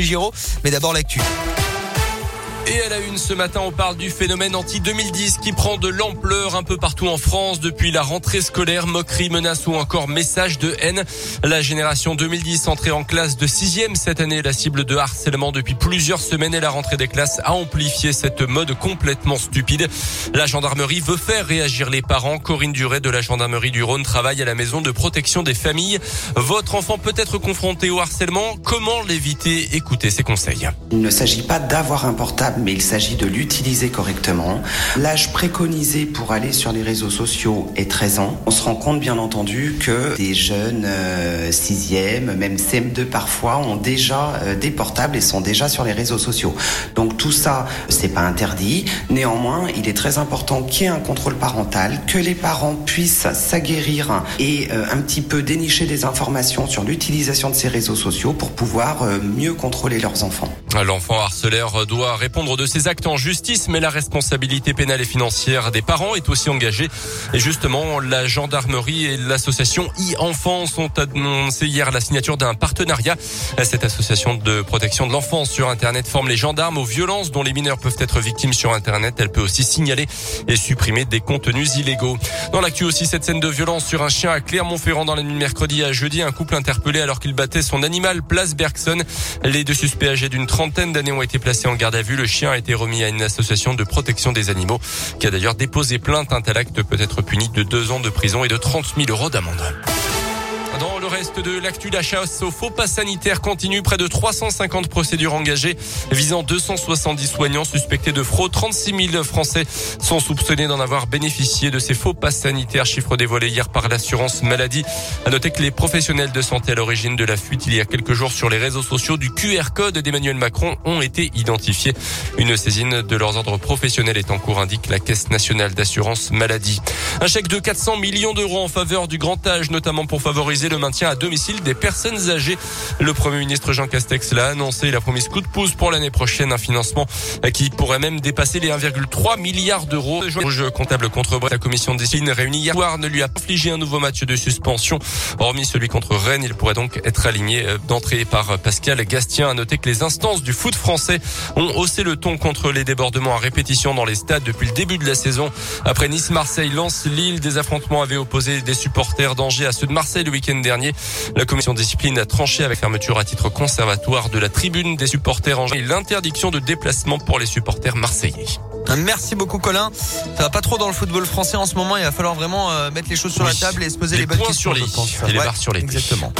Giro, mais d'abord l'actu. Et à la une ce matin, on parle du phénomène anti-2010 qui prend de l'ampleur un peu partout en France depuis la rentrée scolaire, moqueries, menaces ou encore messages de haine. La génération 2010 entrée en classe de sixième cette année, la cible de harcèlement depuis plusieurs semaines et la rentrée des classes a amplifié cette mode complètement stupide. La gendarmerie veut faire réagir les parents. Corinne Duret de la gendarmerie du Rhône travaille à la maison de protection des familles. Votre enfant peut être confronté au harcèlement. Comment l'éviter? Écoutez ses conseils. Il ne s'agit pas d'avoir un portable mais il s'agit de l'utiliser correctement. L'âge préconisé pour aller sur les réseaux sociaux est 13 ans. On se rend compte bien entendu que des jeunes 6e, euh, même CM2 parfois, ont déjà euh, des portables et sont déjà sur les réseaux sociaux. Donc tout ça, c'est pas interdit. Néanmoins, il est très important qu'il y ait un contrôle parental, que les parents puissent s'aguerrir et euh, un petit peu dénicher des informations sur l'utilisation de ces réseaux sociaux pour pouvoir mieux contrôler leurs enfants. L'enfant harceleur doit répondre de ses actes en justice, mais la responsabilité pénale et financière des parents est aussi engagée. Et justement, la gendarmerie et l'association e-enfance ont annoncé hier la signature d'un partenariat. Cette association de protection de l'enfance sur Internet forme les gendarmes aux violences dont les mineurs peuvent être victimes sur Internet. Elle peut aussi signaler et supprimer des contenus illégaux. Dans l'actu aussi, cette scène de violence sur un chien à Clermont-Ferrand dans la nuit de mercredi à jeudi, un couple interpellé alors qu'il battait son animal place Bergson. Les deux suspects âgés d'une d'années ont été placés en garde à vue. Le chien a été remis à une association de protection des animaux qui a d'ailleurs déposé plainte. Un tel acte peut être puni de deux ans de prison et de 30 000 euros d'amende. Dans le reste de l'actu, la chasse au faux pas sanitaire continue. Près de 350 procédures engagées visant 270 soignants suspectés de fraude. 36 000 Français sont soupçonnés d'en avoir bénéficié de ces faux pas sanitaires. Chiffre dévoilé hier par l'assurance maladie. À noter que les professionnels de santé à l'origine de la fuite il y a quelques jours sur les réseaux sociaux du QR code d'Emmanuel Macron ont été identifiés. Une saisine de leurs ordres professionnels est en cours, indique la Caisse nationale d'assurance maladie. Un chèque de 400 millions d'euros en faveur du grand âge, notamment pour favoriser le maintien à domicile des personnes âgées. Le Premier ministre Jean Castex l'a annoncé. Il a promis ce coup de pouce pour l'année prochaine, un financement qui pourrait même dépasser les 1,3 milliards d'euros. Le jeu comptable contre Brest, la commission de discipline réunie hier soir ne lui a infligé un nouveau match de suspension. Hormis celui contre Rennes, il pourrait donc être aligné euh, d'entrée par Pascal Gastien. A noter que les instances du foot français ont haussé le ton contre les débordements à répétition dans les stades depuis le début de la saison. Après Nice, Marseille, Lens, Lille, des affrontements avaient opposé des supporters d'Angers à ceux de Marseille le week-end dernier. La commission discipline a tranché avec fermeture à titre conservatoire de la tribune des supporters en et l'interdiction de déplacement pour les supporters marseillais. Merci beaucoup Colin. Ça va pas trop dans le football français en ce moment. Il va falloir vraiment euh, mettre les choses sur la table et se poser les, bonnes questions. Sur les, et les barres sur les Exactement.